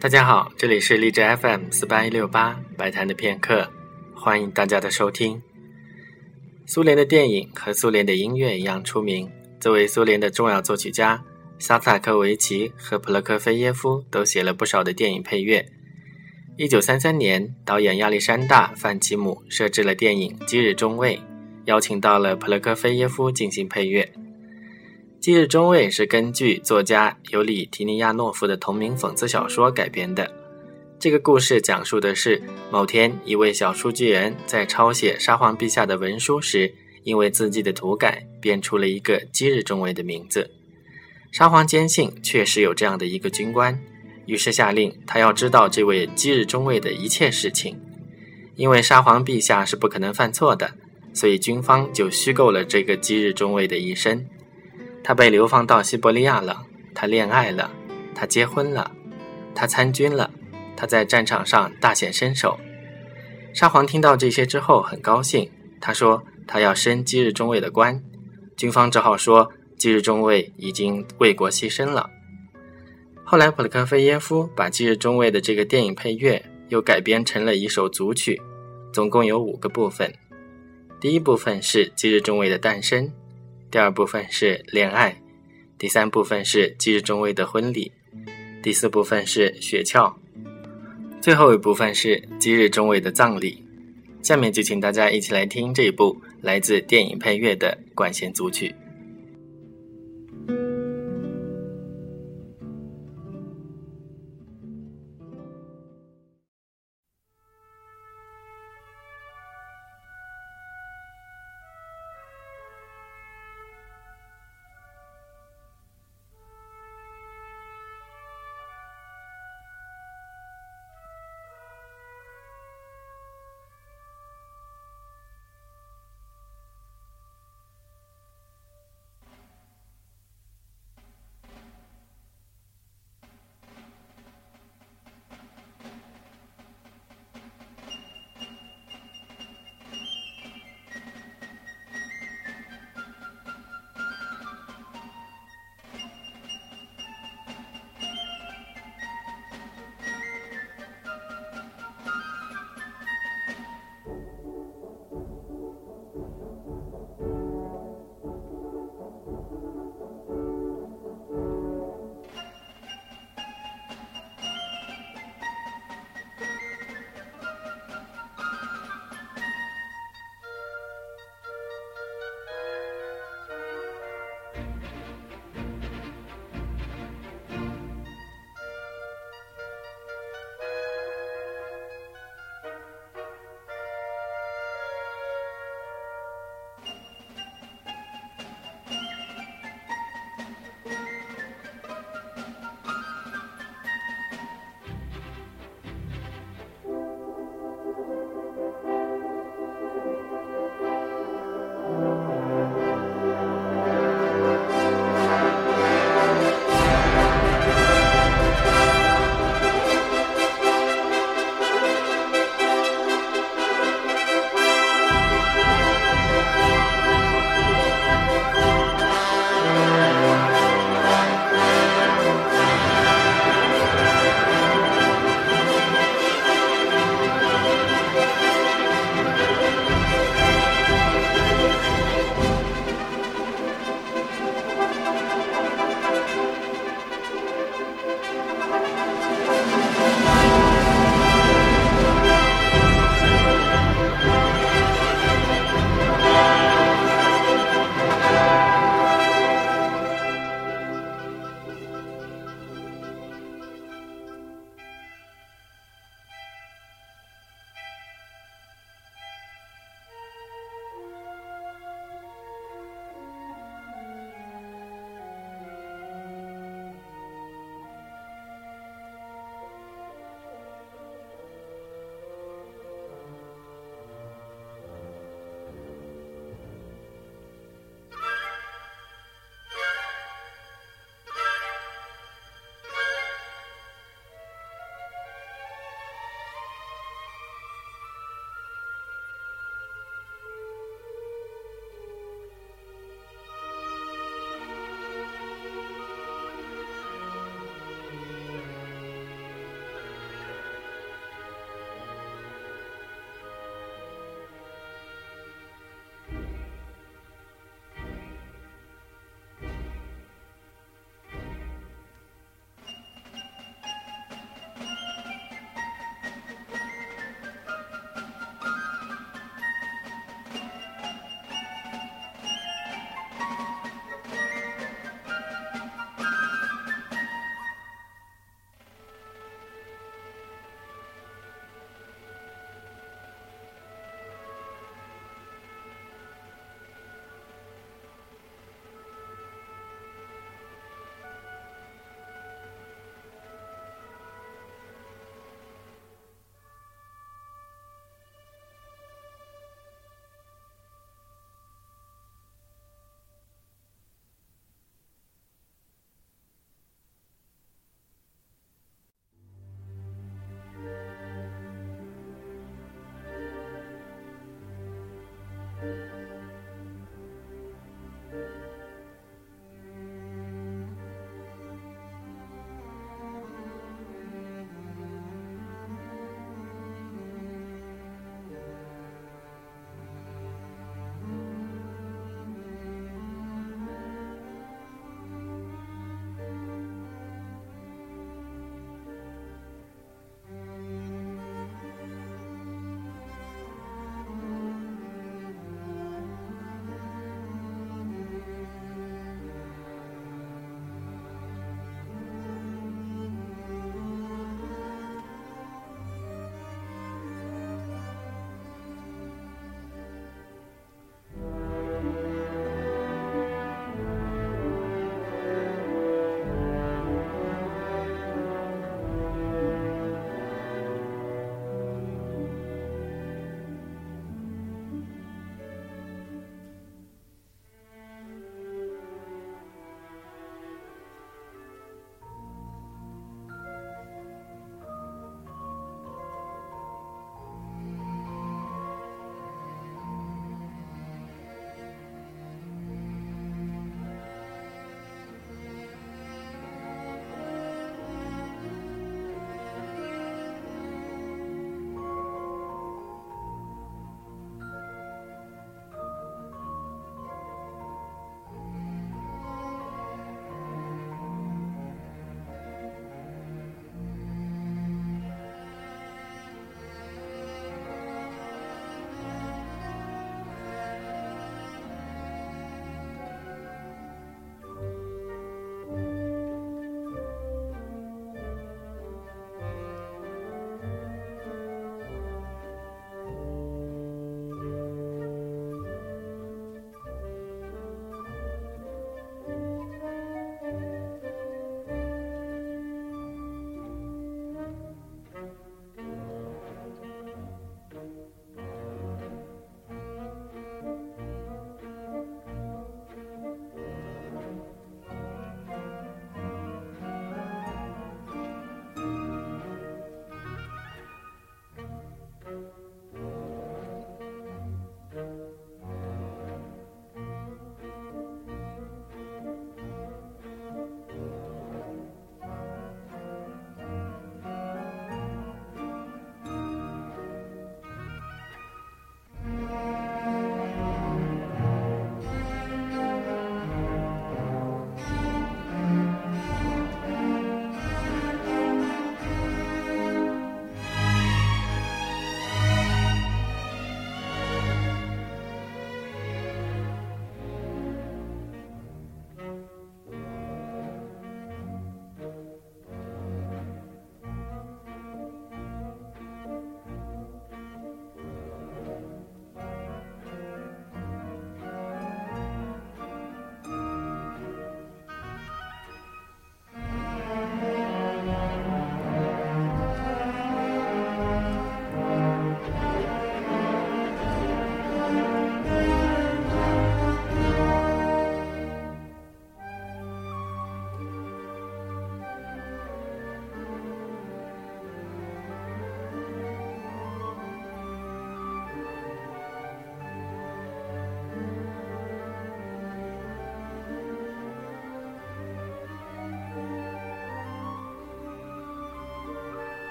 大家好，这里是荔枝 FM 四八一六八白谈的片刻，欢迎大家的收听。苏联的电影和苏联的音乐一样出名，作为苏联的重要作曲家，萨塔科维奇和普洛科菲耶夫都写了不少的电影配乐。一九三三年，导演亚历山大·范奇姆设置了电影《今日中尉》，邀请到了普洛科菲耶夫进行配乐。《今日中尉》是根据作家尤里·提尼亚诺夫的同名讽刺小说改编的。这个故事讲述的是某天，一位小书记员在抄写沙皇陛下的文书时，因为字迹的涂改，变出了一个“今日中尉”的名字。沙皇坚信确实有这样的一个军官，于是下令他要知道这位“今日中尉”的一切事情。因为沙皇陛下是不可能犯错的，所以军方就虚构了这个“今日中尉”的一生。他被流放到西伯利亚了，他恋爱了，他结婚了，他参军了，他在战场上大显身手。沙皇听到这些之后很高兴，他说他要升基日中尉的官，军方只好说基日中尉已经为国牺牲了。后来普罗科菲耶夫把基日中尉的这个电影配乐又改编成了一首组曲，总共有五个部分。第一部分是基日中尉的诞生。第二部分是恋爱，第三部分是今日中尉的婚礼，第四部分是雪橇，最后一部分是今日中尉的葬礼。下面就请大家一起来听这一部来自电影配乐的管弦组曲。